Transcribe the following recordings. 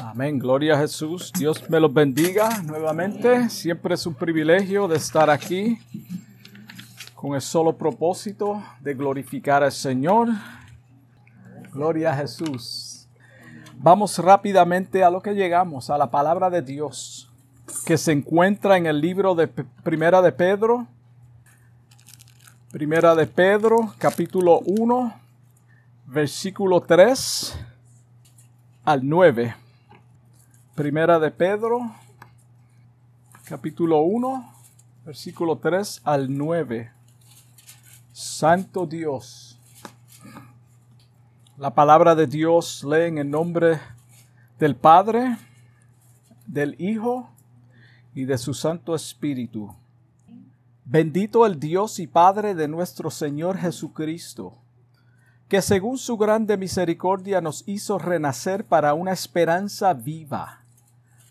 Amén, gloria a Jesús. Dios me los bendiga nuevamente. Siempre es un privilegio de estar aquí con el solo propósito de glorificar al Señor. Gloria a Jesús. Vamos rápidamente a lo que llegamos, a la palabra de Dios, que se encuentra en el libro de Primera de Pedro. Primera de Pedro, capítulo 1, versículo 3 al 9. Primera de Pedro, capítulo 1, versículo 3 al 9. Santo Dios. La palabra de Dios lee en el nombre del Padre, del Hijo y de su Santo Espíritu. Bendito el Dios y Padre de nuestro Señor Jesucristo que según su grande misericordia nos hizo renacer para una esperanza viva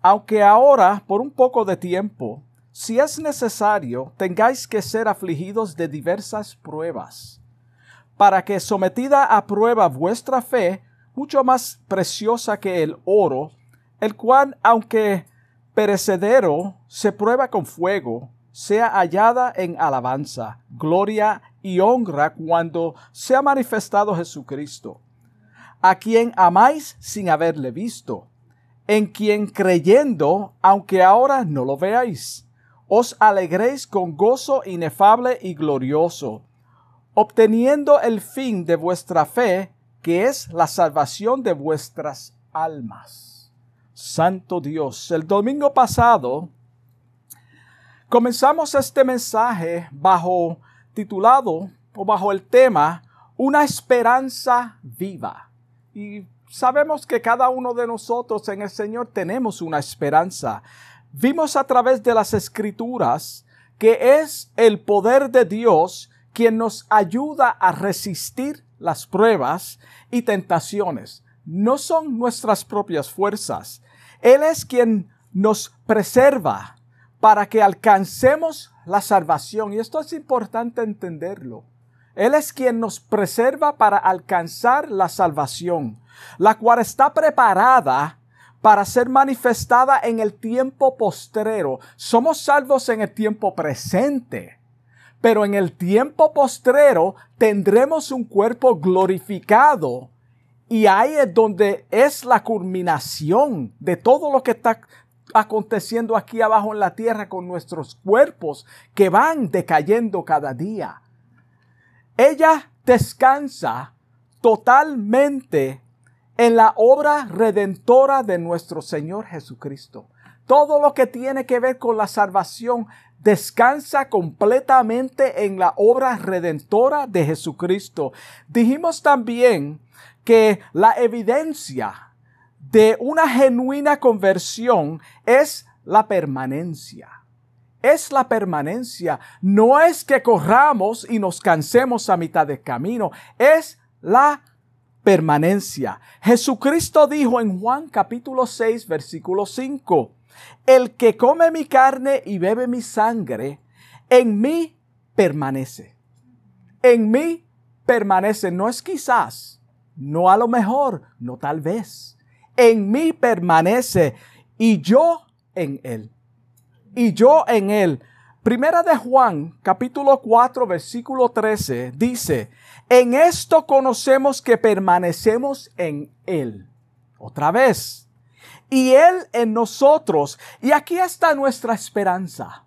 aunque ahora, por un poco de tiempo, si es necesario, tengáis que ser afligidos de diversas pruebas, para que sometida a prueba vuestra fe, mucho más preciosa que el oro, el cual, aunque perecedero, se prueba con fuego, sea hallada en alabanza, gloria y honra cuando sea manifestado Jesucristo, a quien amáis sin haberle visto en quien creyendo, aunque ahora no lo veáis, os alegréis con gozo inefable y glorioso, obteniendo el fin de vuestra fe, que es la salvación de vuestras almas. Santo Dios, el domingo pasado comenzamos este mensaje bajo titulado o bajo el tema Una esperanza viva. Y sabemos que cada uno de nosotros en el Señor tenemos una esperanza. Vimos a través de las escrituras que es el poder de Dios quien nos ayuda a resistir las pruebas y tentaciones. No son nuestras propias fuerzas. Él es quien nos preserva para que alcancemos la salvación. Y esto es importante entenderlo. Él es quien nos preserva para alcanzar la salvación la cual está preparada para ser manifestada en el tiempo postrero. Somos salvos en el tiempo presente, pero en el tiempo postrero tendremos un cuerpo glorificado y ahí es donde es la culminación de todo lo que está aconteciendo aquí abajo en la tierra con nuestros cuerpos que van decayendo cada día. Ella descansa totalmente en la obra redentora de nuestro Señor Jesucristo. Todo lo que tiene que ver con la salvación descansa completamente en la obra redentora de Jesucristo. Dijimos también que la evidencia de una genuina conversión es la permanencia. Es la permanencia. No es que corramos y nos cansemos a mitad de camino. Es la permanencia. Jesucristo dijo en Juan capítulo 6 versículo 5, el que come mi carne y bebe mi sangre, en mí permanece. En mí permanece, no es quizás, no a lo mejor, no tal vez. En mí permanece y yo en él. Y yo en él. Primera de Juan, capítulo 4, versículo 13, dice, en esto conocemos que permanecemos en Él. Otra vez. Y Él en nosotros. Y aquí está nuestra esperanza.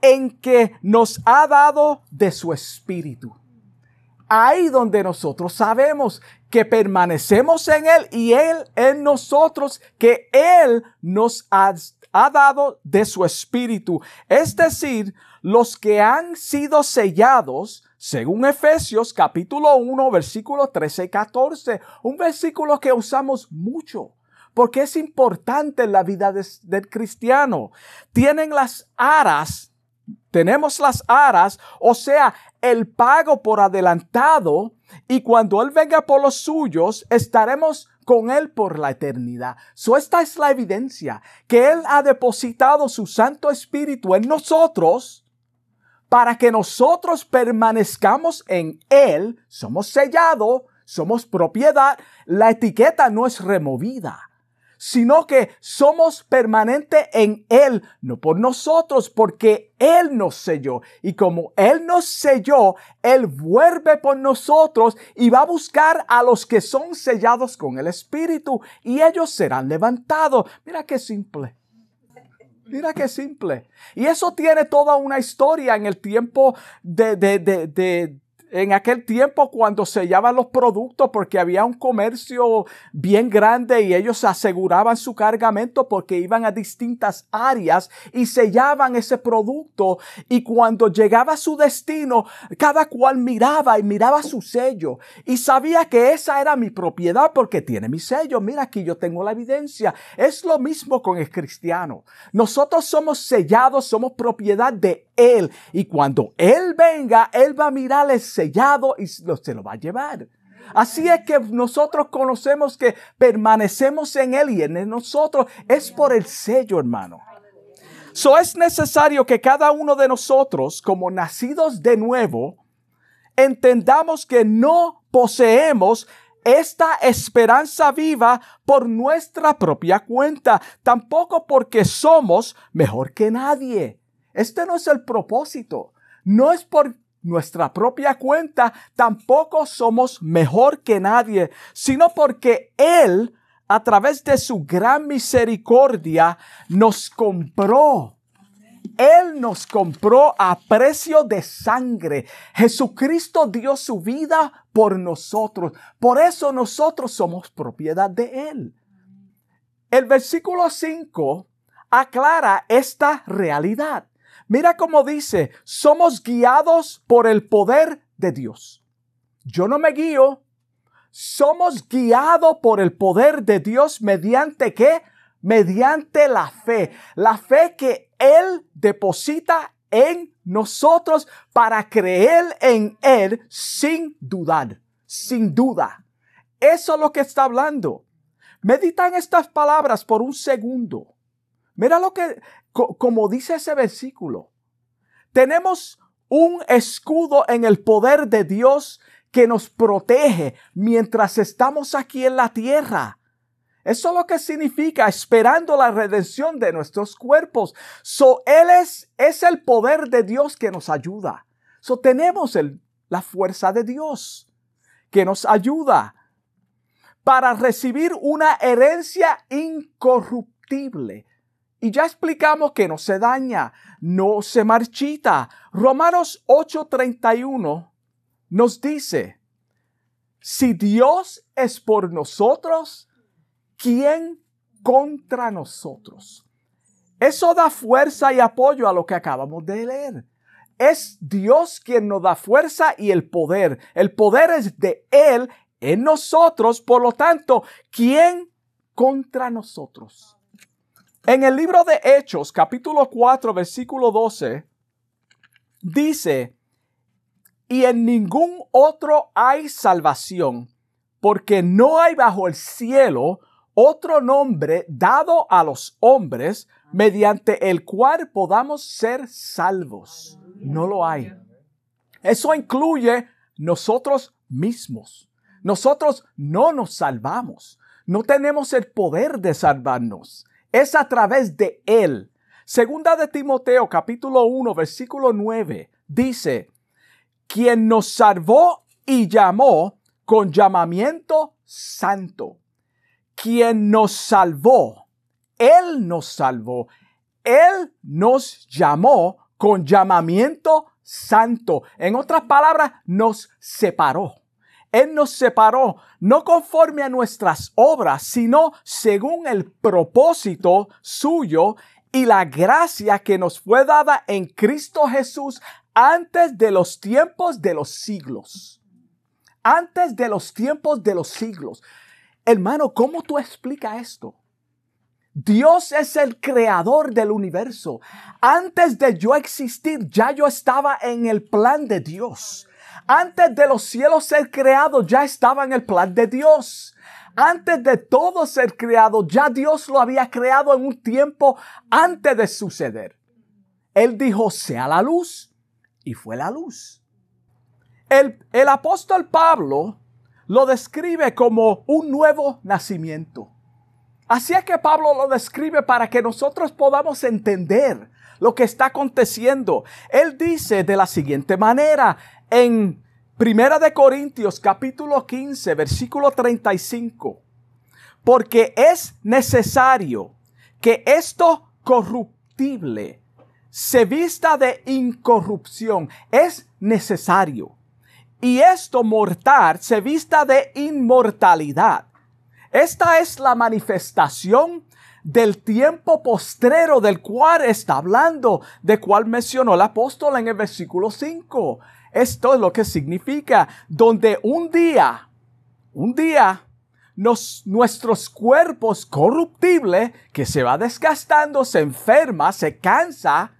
En que nos ha dado de su Espíritu. Ahí donde nosotros sabemos que permanecemos en Él y Él en nosotros, que Él nos ha, dado de su Espíritu. Es decir, los que han sido sellados según Efesios capítulo 1, versículo 13 y 14, un versículo que usamos mucho porque es importante en la vida del cristiano. Tienen las aras, tenemos las aras, o sea, el pago por adelantado, y cuando Él venga por los suyos, estaremos con Él por la eternidad. So, esta es la evidencia que Él ha depositado su Santo Espíritu en nosotros para que nosotros permanezcamos en Él. Somos sellados, somos propiedad. La etiqueta no es removida sino que somos permanente en Él, no por nosotros, porque Él nos selló. Y como Él nos selló, Él vuelve por nosotros y va a buscar a los que son sellados con el Espíritu y ellos serán levantados. Mira qué simple. Mira qué simple. Y eso tiene toda una historia en el tiempo de, de, de, en aquel tiempo cuando sellaban los productos porque había un comercio bien grande y ellos aseguraban su cargamento porque iban a distintas áreas y sellaban ese producto y cuando llegaba a su destino cada cual miraba y miraba su sello y sabía que esa era mi propiedad porque tiene mi sello. Mira aquí yo tengo la evidencia. Es lo mismo con el cristiano. Nosotros somos sellados, somos propiedad de él. Y cuando Él venga, Él va a mirar el sellado y se lo va a llevar. Así es que nosotros conocemos que permanecemos en Él y en nosotros es por el sello, hermano. So es necesario que cada uno de nosotros, como nacidos de nuevo, entendamos que no poseemos esta esperanza viva por nuestra propia cuenta, tampoco porque somos mejor que nadie. Este no es el propósito. No es por nuestra propia cuenta, tampoco somos mejor que nadie, sino porque Él, a través de su gran misericordia, nos compró. Él nos compró a precio de sangre. Jesucristo dio su vida por nosotros. Por eso nosotros somos propiedad de Él. El versículo 5 aclara esta realidad. Mira cómo dice, somos guiados por el poder de Dios. Yo no me guío, somos guiados por el poder de Dios mediante qué? Mediante la fe. La fe que Él deposita en nosotros para creer en Él sin dudar, sin duda. Eso es lo que está hablando. Medita en estas palabras por un segundo. Mira lo que como dice ese versículo, tenemos un escudo en el poder de Dios que nos protege mientras estamos aquí en la tierra. Eso es lo que significa esperando la redención de nuestros cuerpos. So, Él es, es el poder de Dios que nos ayuda. So, tenemos el, la fuerza de Dios que nos ayuda para recibir una herencia incorruptible y ya explicamos que no se daña, no se marchita. Romanos 8:31 nos dice, si Dios es por nosotros, ¿quién contra nosotros? Eso da fuerza y apoyo a lo que acabamos de leer. Es Dios quien nos da fuerza y el poder. El poder es de Él en nosotros, por lo tanto, ¿quién contra nosotros? En el libro de Hechos, capítulo 4, versículo 12, dice, y en ningún otro hay salvación, porque no hay bajo el cielo otro nombre dado a los hombres mediante el cual podamos ser salvos. No lo hay. Eso incluye nosotros mismos. Nosotros no nos salvamos. No tenemos el poder de salvarnos es a través de Él. Segunda de Timoteo capítulo 1 versículo 9 dice, quien nos salvó y llamó con llamamiento santo. Quien nos salvó, Él nos salvó, Él nos llamó con llamamiento santo. En otras palabras, nos separó. Él nos separó no conforme a nuestras obras, sino según el propósito suyo y la gracia que nos fue dada en Cristo Jesús antes de los tiempos de los siglos. Antes de los tiempos de los siglos. Hermano, ¿cómo tú explicas esto? Dios es el creador del universo. Antes de yo existir, ya yo estaba en el plan de Dios. Antes de los cielos ser creados, ya estaba en el plan de Dios. Antes de todo ser creado, ya Dios lo había creado en un tiempo antes de suceder. Él dijo, sea la luz, y fue la luz. El, el apóstol Pablo lo describe como un nuevo nacimiento. Así es que Pablo lo describe para que nosotros podamos entender lo que está aconteciendo. Él dice de la siguiente manera en Primera de Corintios capítulo 15 versículo 35. Porque es necesario que esto corruptible se vista de incorrupción. Es necesario. Y esto mortal se vista de inmortalidad. Esta es la manifestación del tiempo postrero del cual está hablando, de cual mencionó el apóstol en el versículo 5. Esto es lo que significa, donde un día, un día, nuestros cuerpos corruptibles, que se va desgastando, se enferma, se cansa,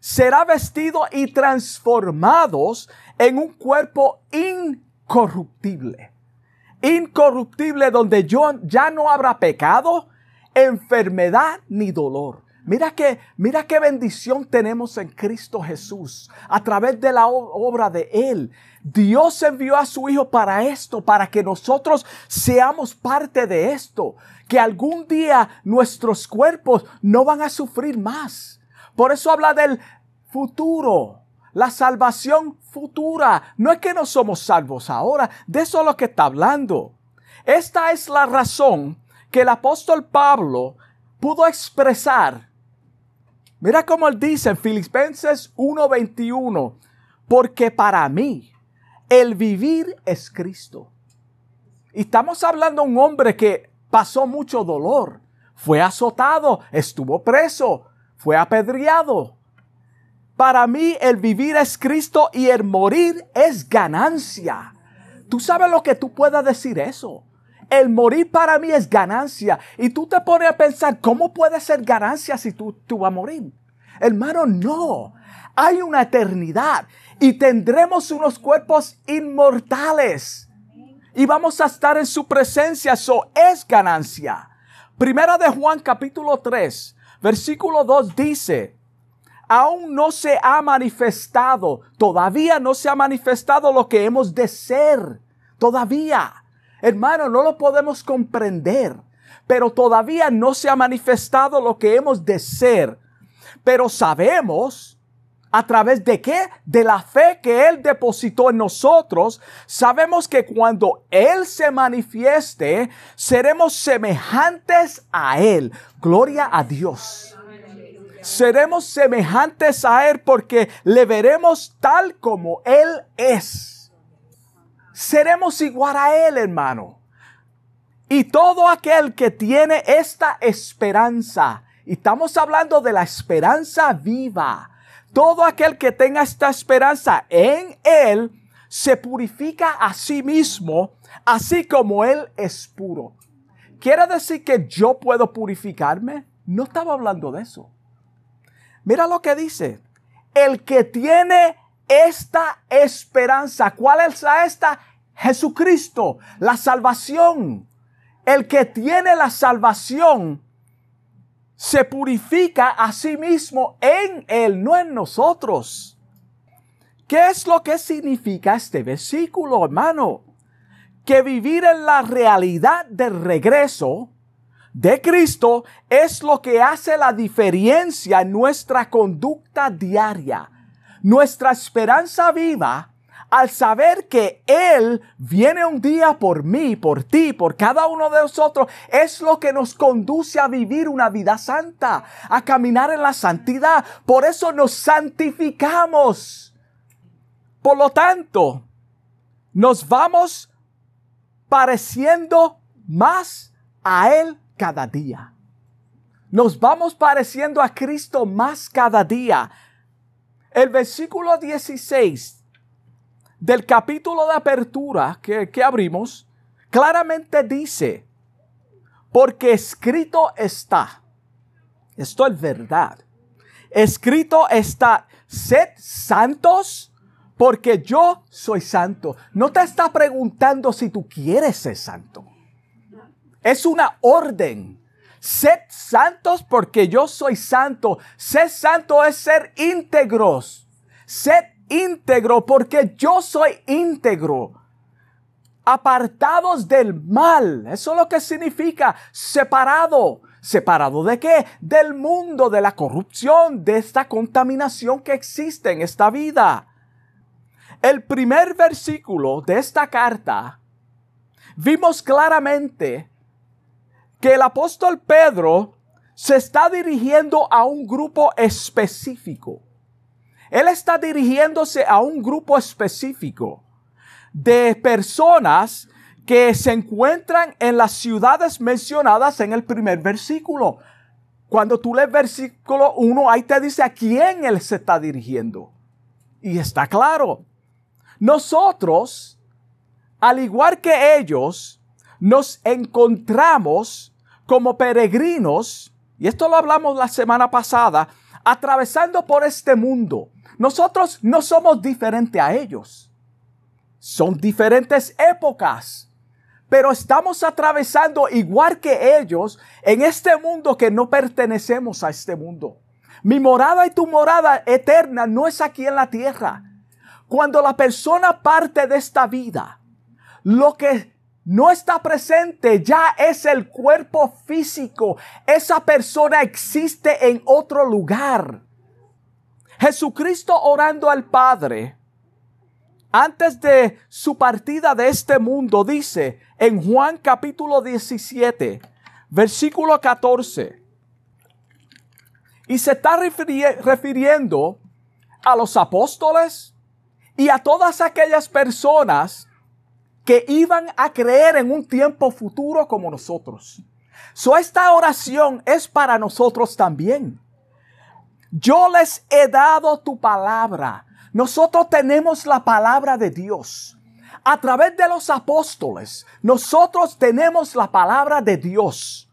será vestido y transformados en un cuerpo incorruptible incorruptible donde ya no habrá pecado, enfermedad ni dolor. Mira que, mira qué bendición tenemos en Cristo Jesús a través de la obra de Él. Dios envió a su Hijo para esto, para que nosotros seamos parte de esto, que algún día nuestros cuerpos no van a sufrir más. Por eso habla del futuro, la salvación futura. No es que no somos salvos ahora, de eso es lo que está hablando. Esta es la razón que el apóstol Pablo pudo expresar. Mira cómo él dice en Filipenses 1:21, porque para mí el vivir es Cristo. Y estamos hablando de un hombre que pasó mucho dolor, fue azotado, estuvo preso, fue apedreado, para mí el vivir es Cristo y el morir es ganancia. ¿Tú sabes lo que tú puedas decir eso? El morir para mí es ganancia. Y tú te pones a pensar, ¿cómo puede ser ganancia si tú, tú vas a morir? Hermano, no. Hay una eternidad y tendremos unos cuerpos inmortales. Y vamos a estar en su presencia. Eso es ganancia. Primera de Juan capítulo 3, versículo 2 dice, aún no se ha manifestado, todavía no se ha manifestado lo que hemos de ser, todavía. Hermano, no lo podemos comprender, pero todavía no se ha manifestado lo que hemos de ser. Pero sabemos, a través de qué? De la fe que Él depositó en nosotros, sabemos que cuando Él se manifieste, seremos semejantes a Él. Gloria a Dios seremos semejantes a Él porque le veremos tal como Él es. Seremos igual a Él, hermano. Y todo aquel que tiene esta esperanza, y estamos hablando de la esperanza viva, todo aquel que tenga esta esperanza en Él, se purifica a sí mismo, así como Él es puro. ¿Quiere decir que yo puedo purificarme? No estaba hablando de eso. Mira lo que dice. El que tiene esta esperanza, ¿cuál es esta? Jesucristo, la salvación. El que tiene la salvación se purifica a sí mismo en Él, no en nosotros. ¿Qué es lo que significa este versículo, hermano? Que vivir en la realidad del regreso de Cristo es lo que hace la diferencia en nuestra conducta diaria. Nuestra esperanza viva al saber que Él viene un día por mí, por ti, por cada uno de nosotros, es lo que nos conduce a vivir una vida santa, a caminar en la santidad. Por eso nos santificamos. Por lo tanto, nos vamos pareciendo más a Él cada día. Nos vamos pareciendo a Cristo más cada día. El versículo 16 del capítulo de apertura que, que abrimos claramente dice, porque escrito está. Esto es verdad. Escrito está, sed santos porque yo soy santo. No te está preguntando si tú quieres ser santo. Es una orden. Sed santos porque yo soy santo. Ser santo es ser íntegros. Sed íntegro porque yo soy íntegro. Apartados del mal. Eso es lo que significa separado. ¿Separado de qué? Del mundo, de la corrupción, de esta contaminación que existe en esta vida. El primer versículo de esta carta, vimos claramente que el apóstol Pedro se está dirigiendo a un grupo específico. Él está dirigiéndose a un grupo específico de personas que se encuentran en las ciudades mencionadas en el primer versículo. Cuando tú lees versículo 1, ahí te dice a quién él se está dirigiendo. Y está claro. Nosotros, al igual que ellos, nos encontramos como peregrinos, y esto lo hablamos la semana pasada, atravesando por este mundo. Nosotros no somos diferentes a ellos. Son diferentes épocas pero estamos atravesando igual que ellos en este mundo que no pertenecemos a este mundo. Mi morada y tu morada eterna no es aquí en la tierra. Cuando la persona parte de esta vida, lo que no está presente ya es el cuerpo físico. Esa persona existe en otro lugar. Jesucristo orando al Padre antes de su partida de este mundo, dice en Juan capítulo 17, versículo 14, y se está refiriendo a los apóstoles y a todas aquellas personas que iban a creer en un tiempo futuro como nosotros. So esta oración es para nosotros también. Yo les he dado tu palabra nosotros tenemos la palabra de Dios. A través de los apóstoles, nosotros tenemos la palabra de Dios.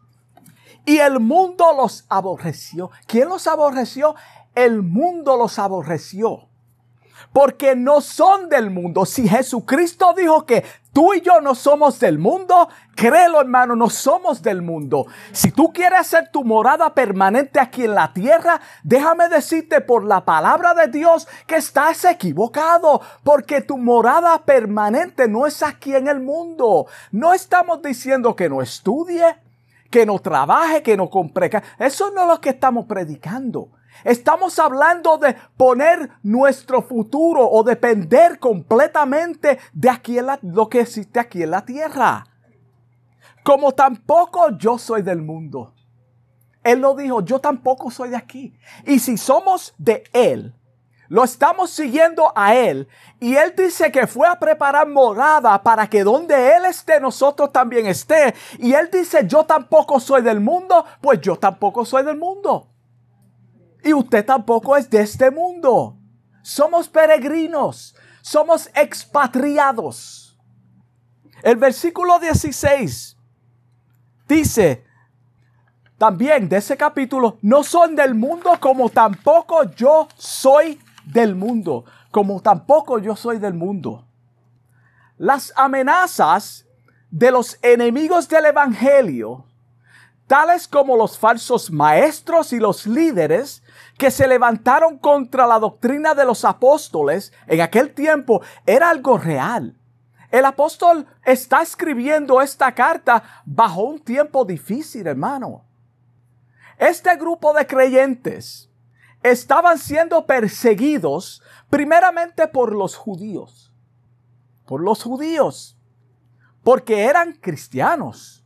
Y el mundo los aborreció. ¿Quién los aborreció? El mundo los aborreció porque no son del mundo. Si Jesucristo dijo que tú y yo no somos del mundo, créelo hermano, no somos del mundo. Si tú quieres hacer tu morada permanente aquí en la tierra, déjame decirte por la palabra de Dios que estás equivocado, porque tu morada permanente no es aquí en el mundo. No estamos diciendo que no estudie, que no trabaje, que no compre. Eso no es lo que estamos predicando. Estamos hablando de poner nuestro futuro o depender completamente de aquí lo que existe aquí en la tierra. Como tampoco yo soy del mundo. Él lo dijo, yo tampoco soy de aquí. Y si somos de Él, lo estamos siguiendo a Él. Y Él dice que fue a preparar morada para que donde Él esté, nosotros también esté. Y Él dice, yo tampoco soy del mundo, pues yo tampoco soy del mundo. Y usted tampoco es de este mundo. Somos peregrinos, somos expatriados. El versículo 16 dice también de ese capítulo, no son del mundo como tampoco yo soy del mundo, como tampoco yo soy del mundo. Las amenazas de los enemigos del Evangelio tales como los falsos maestros y los líderes que se levantaron contra la doctrina de los apóstoles en aquel tiempo, era algo real. El apóstol está escribiendo esta carta bajo un tiempo difícil, hermano. Este grupo de creyentes estaban siendo perseguidos primeramente por los judíos. Por los judíos. Porque eran cristianos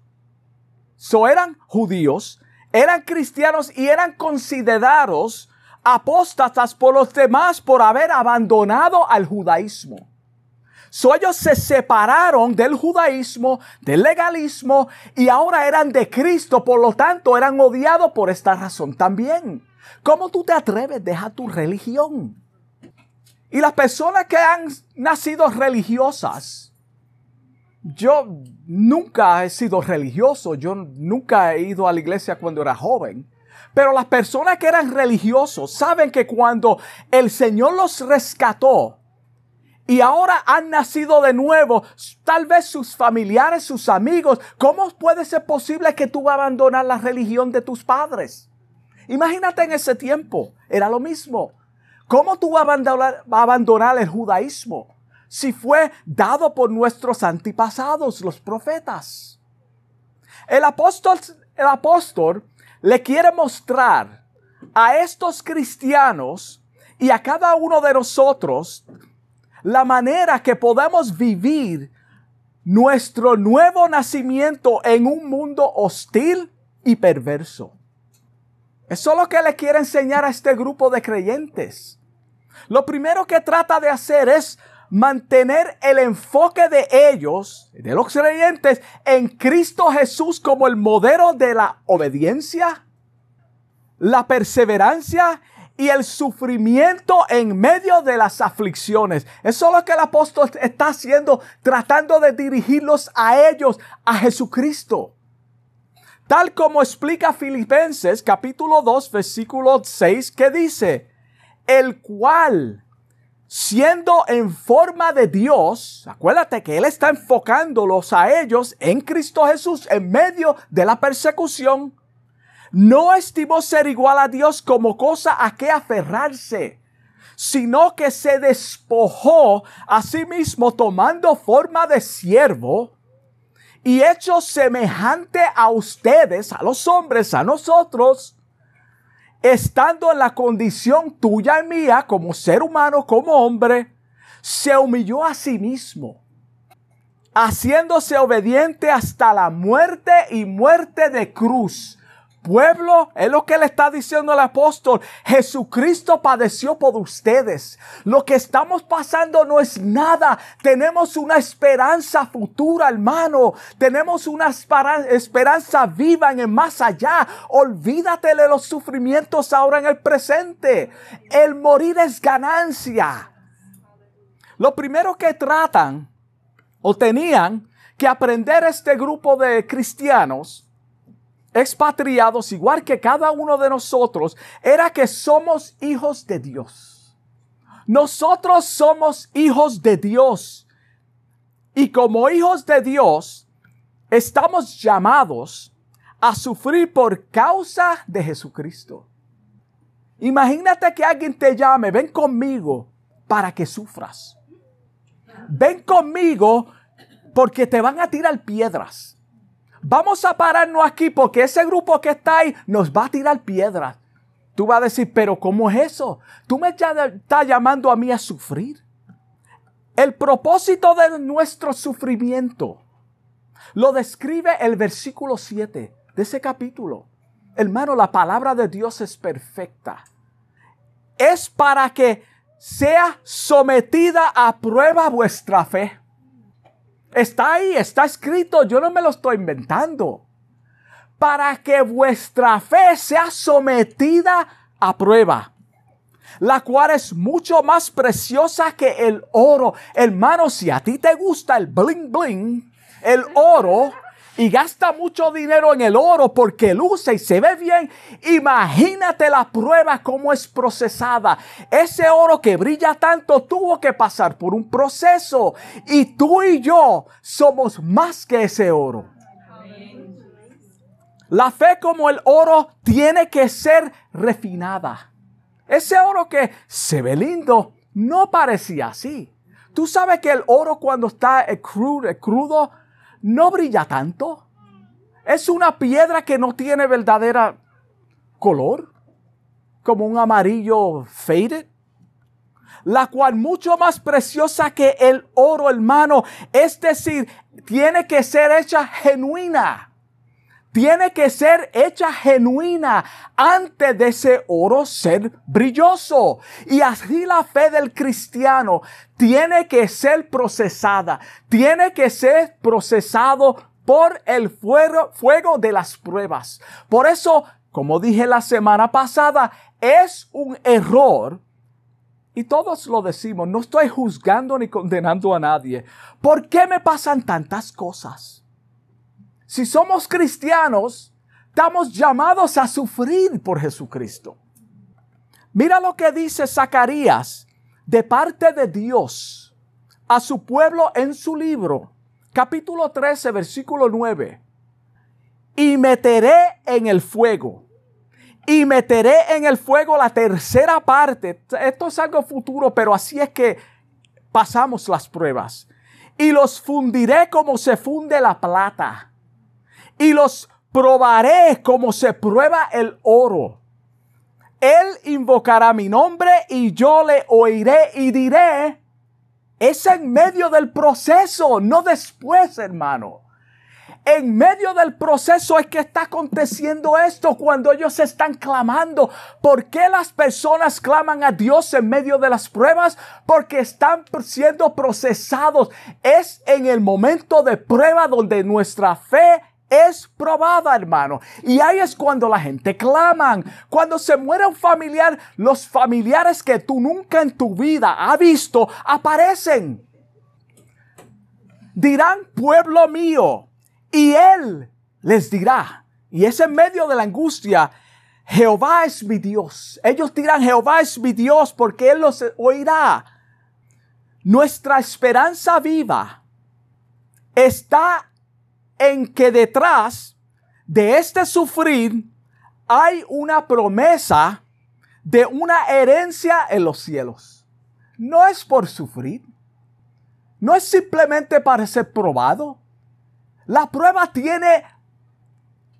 So eran judíos, eran cristianos y eran considerados apóstatas por los demás por haber abandonado al judaísmo. So ellos se separaron del judaísmo, del legalismo y ahora eran de Cristo, por lo tanto eran odiados por esta razón también. ¿Cómo tú te atreves? Deja tu religión. Y las personas que han nacido religiosas, yo nunca he sido religioso, yo nunca he ido a la iglesia cuando era joven. Pero las personas que eran religiosos saben que cuando el Señor los rescató y ahora han nacido de nuevo, tal vez sus familiares, sus amigos, ¿cómo puede ser posible que tú abandonar la religión de tus padres? Imagínate en ese tiempo, era lo mismo. ¿Cómo tú vas a abandonar el judaísmo? Si fue dado por nuestros antepasados, los profetas. El apóstol, el apóstol le quiere mostrar a estos cristianos y a cada uno de nosotros la manera que podemos vivir nuestro nuevo nacimiento en un mundo hostil y perverso. Eso es lo que le quiere enseñar a este grupo de creyentes. Lo primero que trata de hacer es mantener el enfoque de ellos, de los creyentes, en Cristo Jesús como el modelo de la obediencia, la perseverancia y el sufrimiento en medio de las aflicciones. Eso es lo que el apóstol está haciendo, tratando de dirigirlos a ellos, a Jesucristo. Tal como explica Filipenses capítulo 2 versículo 6 que dice, el cual siendo en forma de Dios, acuérdate que Él está enfocándolos a ellos en Cristo Jesús en medio de la persecución, no estimó ser igual a Dios como cosa a que aferrarse, sino que se despojó a sí mismo tomando forma de siervo y hecho semejante a ustedes, a los hombres, a nosotros, estando en la condición tuya y mía como ser humano, como hombre, se humilló a sí mismo, haciéndose obediente hasta la muerte y muerte de cruz pueblo, es lo que le está diciendo el apóstol. Jesucristo padeció por ustedes. Lo que estamos pasando no es nada. Tenemos una esperanza futura, hermano. Tenemos una esperanza viva en el más allá. Olvídate de los sufrimientos ahora en el presente. El morir es ganancia. Lo primero que tratan o tenían que aprender este grupo de cristianos expatriados, igual que cada uno de nosotros, era que somos hijos de Dios. Nosotros somos hijos de Dios. Y como hijos de Dios, estamos llamados a sufrir por causa de Jesucristo. Imagínate que alguien te llame, ven conmigo para que sufras. Ven conmigo porque te van a tirar piedras vamos a pararnos aquí porque ese grupo que está ahí nos va a tirar piedras. Tú vas a decir, pero ¿cómo es eso? Tú me estás llamando a mí a sufrir. El propósito de nuestro sufrimiento lo describe el versículo 7 de ese capítulo. Hermano, la palabra de Dios es perfecta. Es para que sea sometida a prueba vuestra fe Está ahí, está escrito, yo no me lo estoy inventando. Para que vuestra fe sea sometida a prueba, la cual es mucho más preciosa que el oro. Hermano, si a ti te gusta el bling bling, el oro, y gasta mucho dinero en el oro porque luce y se ve bien, imagínate la prueba cómo es procesada. Ese oro que brilla tanto tuvo que pasar por un proceso y tú y yo somos más que ese oro. La fe como el oro tiene que ser refinada. Ese oro que se ve lindo no parecía así. Tú sabes que el oro cuando está crudo, crudo no brilla tanto. Es una piedra que no tiene verdadera color, como un amarillo faded, la cual mucho más preciosa que el oro, hermano. Es decir, tiene que ser hecha genuina. Tiene que ser hecha genuina antes de ese oro ser brilloso. Y así la fe del cristiano tiene que ser procesada. Tiene que ser procesado por el fuego, fuego de las pruebas. Por eso, como dije la semana pasada, es un error Y todos lo decimos, no estoy juzgando ni condenando a nadie. ¿Por qué me pasan tantas cosas? Si somos cristianos, estamos llamados a sufrir por Jesucristo. Mira lo que dice Zacarías de parte de Dios a su pueblo en su libro, capítulo 13, versículo 9. Y meteré en el fuego. Y meteré en el fuego la tercera parte. Esto es algo futuro, pero así es que pasamos las pruebas. Y los fundiré como se funde la plata. Y los probaré como se prueba el oro él invocará mi nombre y yo le oiré y diré, es en medio del proceso, no después, hermano. En medio del proceso es que está aconteciendo esto cuando ellos están clamando. ¿Por qué las personas claman a Dios en medio de las pruebas? Porque están siendo procesados. Es en el momento de prueba donde nuestra fe es probada, hermano. Y ahí es cuando la gente claman. Cuando se muere un familiar, los familiares que tú nunca en tu vida has visto aparecen. Dirán, pueblo mío. Y él les dirá. Y es en medio de la angustia. Jehová es mi Dios. Ellos dirán, Jehová es mi Dios porque Él los oirá. Nuestra esperanza viva está en que detrás de este sufrir hay una promesa de una herencia en los cielos. No es por sufrir. No es simplemente para ser probado. La prueba tiene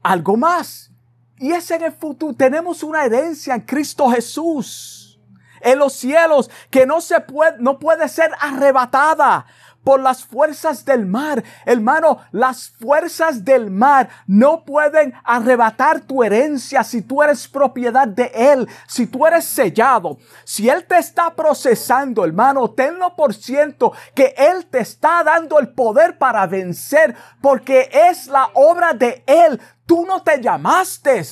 algo más. Y es en el futuro. Tenemos una herencia en Cristo Jesús. En los cielos que no se puede, no puede ser arrebatada por las fuerzas del mar. Hermano, las fuerzas del mar no pueden arrebatar tu herencia si tú eres propiedad de Él, si tú eres sellado. Si Él te está procesando, hermano, tenlo por ciento que Él te está dando el poder para vencer porque es la obra de Él. Tú no te llamaste.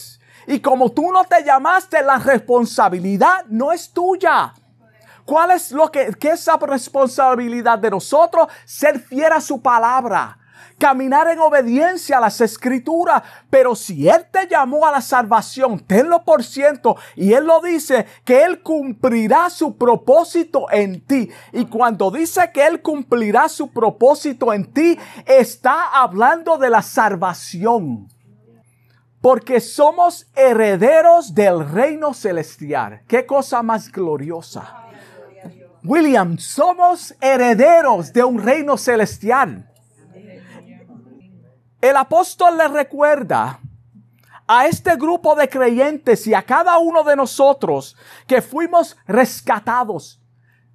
Y como tú no te llamaste, la responsabilidad no es tuya. ¿Cuál es lo que qué es la responsabilidad de nosotros? Ser fiel a su palabra. Caminar en obediencia a las escrituras. Pero si Él te llamó a la salvación, tenlo por ciento. Y Él lo dice que Él cumplirá su propósito en ti. Y cuando dice que Él cumplirá su propósito en ti, está hablando de la salvación porque somos herederos del reino celestial. Qué cosa más gloriosa. William, somos herederos de un reino celestial. El apóstol le recuerda a este grupo de creyentes y a cada uno de nosotros que fuimos rescatados.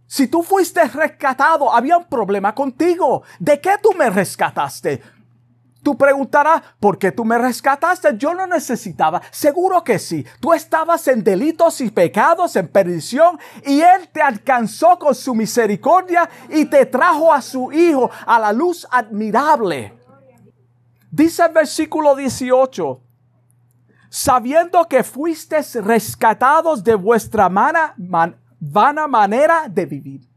Si tú fuiste rescatado, había un problema contigo. ¿De qué tú me rescataste? Tú preguntarás, ¿por qué tú me rescataste? Yo no necesitaba. Seguro que sí. Tú estabas en delitos y pecados, en perdición, y Él te alcanzó con su misericordia y te trajo a su Hijo a la luz admirable. Dice el versículo 18, sabiendo que fuisteis rescatados de vuestra vana manera de vivir.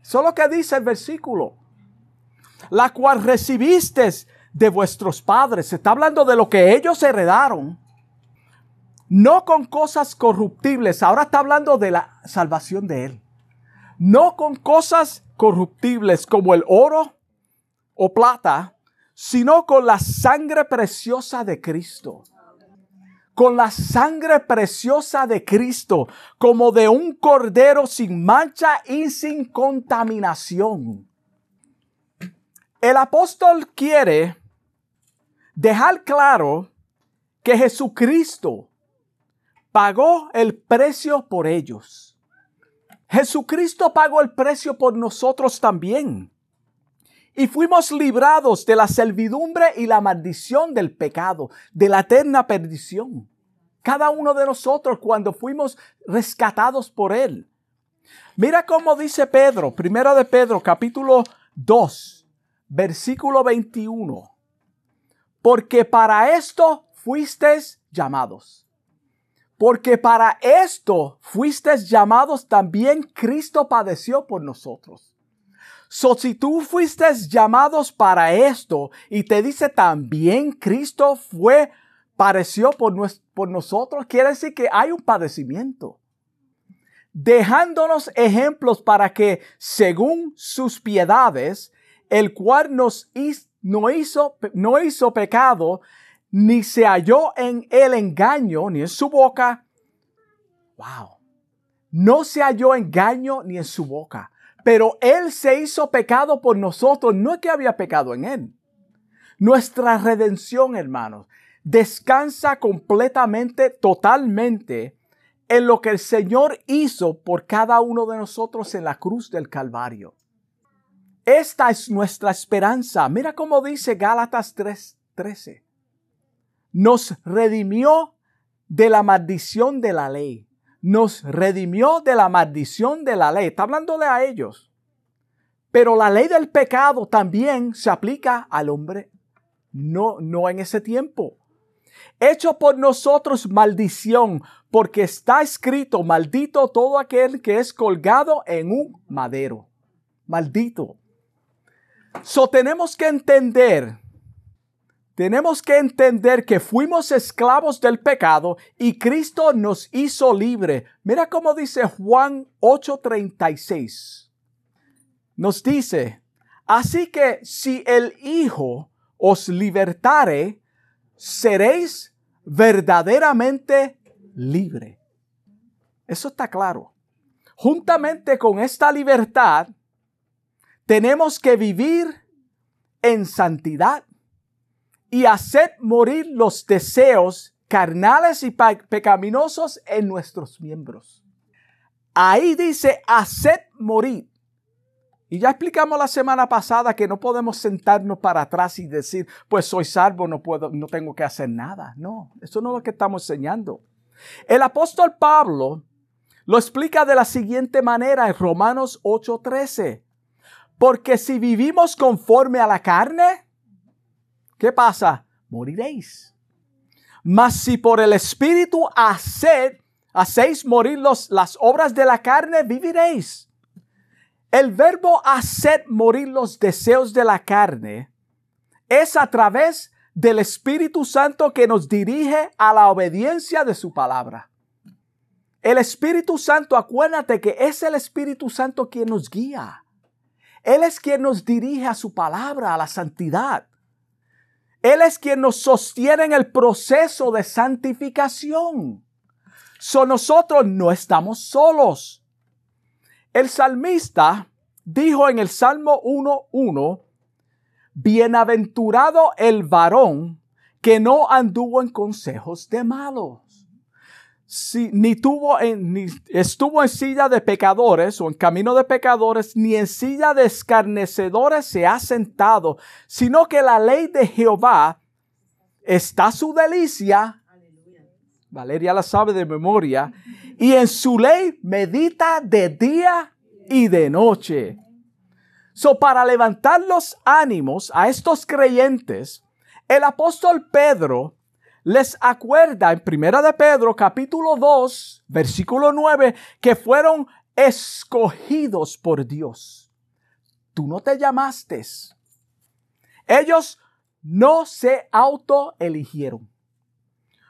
Eso es lo que dice el versículo. La cual recibisteis de vuestros padres. Se está hablando de lo que ellos heredaron. No con cosas corruptibles. Ahora está hablando de la salvación de Él. No con cosas corruptibles como el oro o plata, sino con la sangre preciosa de Cristo. Con la sangre preciosa de Cristo, como de un cordero sin mancha y sin contaminación. El apóstol quiere dejar claro que Jesucristo pagó el precio por ellos. Jesucristo pagó el precio por nosotros también. Y fuimos librados de la servidumbre y la maldición del pecado, de la eterna perdición. Cada uno de nosotros cuando fuimos rescatados por Él. Mira cómo dice Pedro, primero de Pedro, capítulo 2, versículo 21 porque para esto fuisteis llamados. porque para esto fuisteis llamados también Cristo padeció por nosotros. So, si tú fuiste llamados para esto y te dice también Cristo fue, padeció por, por nosotros, quiere decir que hay un padecimiento. Dejándonos ejemplos para que, según sus piedades, el cual nos no hizo, no hizo pecado, ni se halló en el engaño, ni en su boca. Wow. No se halló engaño ni en su boca. Pero Él se hizo pecado por nosotros. No es que había pecado en Él. Nuestra redención, hermanos, descansa completamente, totalmente en lo que el Señor hizo por cada uno de nosotros en la cruz del Calvario. Esta es nuestra esperanza. Mira cómo dice Gálatas 3:13 nos redimió de la maldición de la ley. Nos redimió de la maldición de la ley. Está hablándole a ellos. Pero la ley del pecado también se aplica al hombre. No, no en ese tiempo. Hecho por nosotros maldición, porque está escrito, maldito todo aquel que es colgado en un madero. Maldito. So tenemos que entender tenemos que entender que fuimos esclavos del pecado y Cristo nos hizo libre. Mira cómo dice Juan 8:36. Nos dice, así que si el Hijo os libertare, seréis verdaderamente libre. Eso está claro. Juntamente con esta libertad, tenemos que vivir en santidad y haced morir los deseos carnales y pecaminosos en nuestros miembros. Ahí dice, haced morir. Y ya explicamos la semana pasada que no podemos sentarnos para atrás y decir, pues soy salvo, no puedo, no tengo que hacer nada. No, eso no es lo que estamos enseñando. El apóstol Pablo lo explica de la siguiente manera en Romanos 8:13. Porque si vivimos conforme a la carne, ¿qué pasa? Moriréis. Mas si por el Espíritu hacéis morir las obras de la carne, viviréis. El verbo hacer morir los deseos de la carne es a través del Espíritu Santo que nos dirige a la obediencia de su palabra. El Espíritu Santo, acuérdate que es el Espíritu Santo quien nos guía. Él es quien nos dirige a su palabra, a la santidad. Él es quien nos sostiene en el proceso de santificación. So nosotros no estamos solos. El salmista dijo en el Salmo 1.1, Bienaventurado el varón que no anduvo en consejos de malos ni, tuvo ni estuvo en silla de pecadores o en camino de pecadores, ni en silla de escarnecedores se ha sentado, sino que la ley de Jehová está su delicia. Valeria la sabe de memoria. Y en su ley medita de día y de noche. So, para levantar los ánimos a estos creyentes, el apóstol Pedro les acuerda en Primera de Pedro capítulo 2, versículo 9, que fueron escogidos por Dios. Tú no te llamaste. Ellos no se autoeligieron.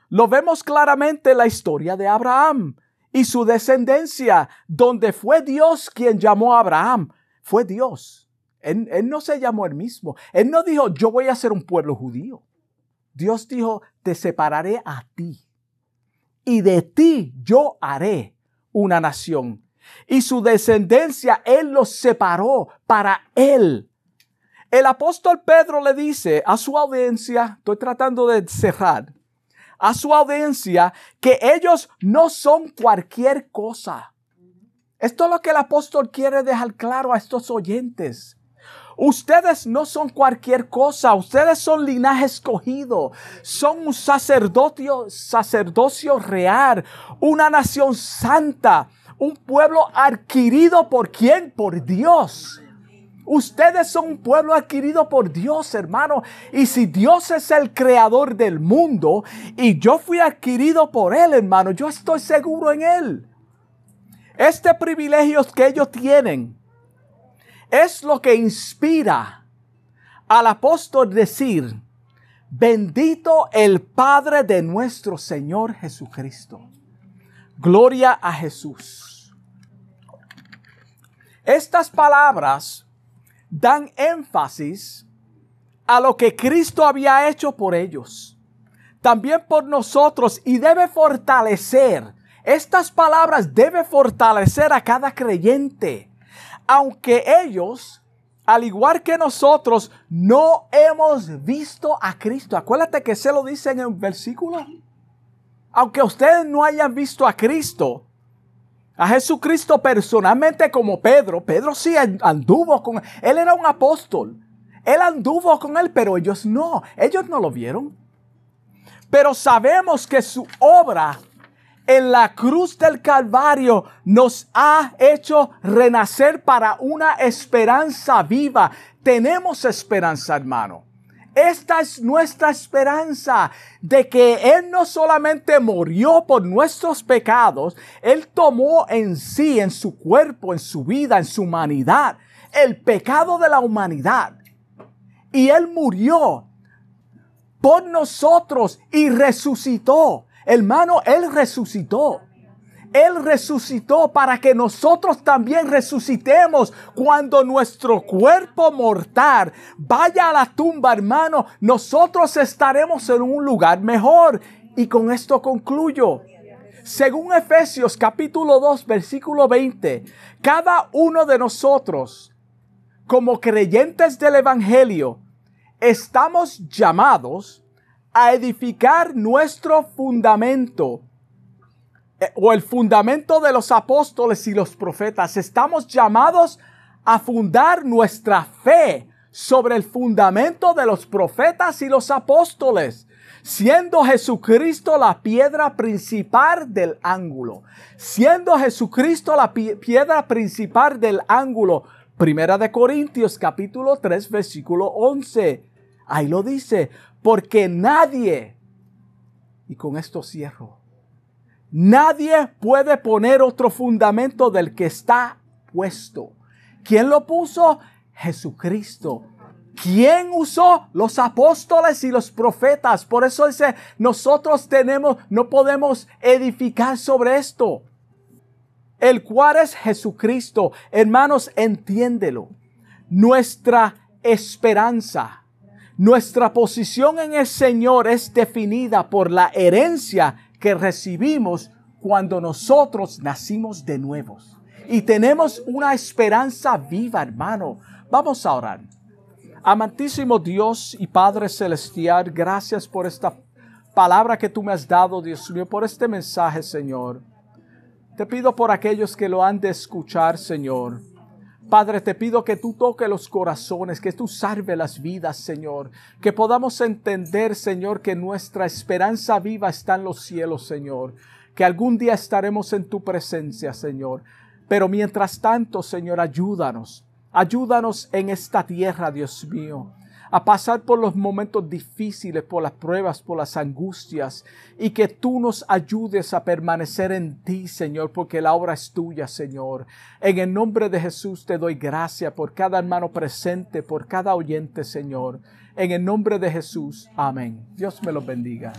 Lo vemos claramente en la historia de Abraham y su descendencia, donde fue Dios quien llamó a Abraham. Fue Dios. Él, él no se llamó él mismo. Él no dijo, yo voy a ser un pueblo judío. Dios dijo, te separaré a ti y de ti yo haré una nación. Y su descendencia Él los separó para Él. El apóstol Pedro le dice a su audiencia, estoy tratando de cerrar, a su audiencia que ellos no son cualquier cosa. Esto es lo que el apóstol quiere dejar claro a estos oyentes. Ustedes no son cualquier cosa, ustedes son linaje escogido, son un sacerdocio, sacerdocio real, una nación santa, un pueblo adquirido por quién? Por Dios. Ustedes son un pueblo adquirido por Dios, hermano. Y si Dios es el creador del mundo y yo fui adquirido por Él, hermano, yo estoy seguro en Él. Este privilegio que ellos tienen es lo que inspira al apóstol decir, bendito el Padre de nuestro Señor Jesucristo. Gloria a Jesús. Estas palabras dan énfasis a lo que Cristo había hecho por ellos, también por nosotros y debe fortalecer. Estas palabras debe fortalecer a cada creyente, aunque ellos, al igual que nosotros, no hemos visto a Cristo. Acuérdate que se lo dice en el versículo. Aunque ustedes no hayan visto a Cristo, a Jesucristo personalmente como Pedro. Pedro sí anduvo con él. Él era un apóstol. Él anduvo con él, pero ellos no. Ellos no lo vieron. Pero sabemos que su obra en la cruz del Calvario nos ha hecho renacer para una esperanza viva. Tenemos esperanza, hermano. Esta es nuestra esperanza de que Él no solamente murió por nuestros pecados, Él tomó en sí, en su cuerpo, en su vida, en su humanidad, el pecado de la humanidad. Y Él murió por nosotros y resucitó. Hermano, Él resucitó. Él resucitó para que nosotros también resucitemos cuando nuestro cuerpo mortal vaya a la tumba, hermano. Nosotros estaremos en un lugar mejor. Y con esto concluyo. Según Efesios capítulo 2, versículo 20, cada uno de nosotros, como creyentes del Evangelio, estamos llamados a edificar nuestro fundamento eh, o el fundamento de los apóstoles y los profetas. Estamos llamados a fundar nuestra fe sobre el fundamento de los profetas y los apóstoles, siendo Jesucristo la piedra principal del ángulo. Siendo Jesucristo la piedra principal del ángulo. Primera de Corintios capítulo 3 versículo 11. Ahí lo dice, porque nadie, y con esto cierro, Nadie puede poner otro fundamento del que está puesto. ¿Quién lo puso? Jesucristo. ¿Quién usó? Los apóstoles y los profetas. Por eso dice, nosotros tenemos, no podemos edificar sobre esto. El cual es Jesucristo. Hermanos, entiéndelo. Nuestra esperanza, nuestra posición en el Señor es definida por la herencia que recibimos cuando nosotros nacimos de nuevos. Y tenemos una esperanza viva, hermano. Vamos a orar. Amantísimo Dios y Padre Celestial, gracias por esta palabra que tú me has dado, Dios mío, por este mensaje, Señor. Te pido por aquellos que lo han de escuchar, Señor. Padre, te pido que tú toques los corazones, que tú salve las vidas, Señor. Que podamos entender, Señor, que nuestra esperanza viva está en los cielos, Señor. Que algún día estaremos en tu presencia, Señor. Pero mientras tanto, Señor, ayúdanos. Ayúdanos en esta tierra, Dios mío a pasar por los momentos difíciles, por las pruebas, por las angustias, y que tú nos ayudes a permanecer en ti, Señor, porque la obra es tuya, Señor. En el nombre de Jesús te doy gracia por cada hermano presente, por cada oyente, Señor. En el nombre de Jesús, amén. Dios me los bendiga.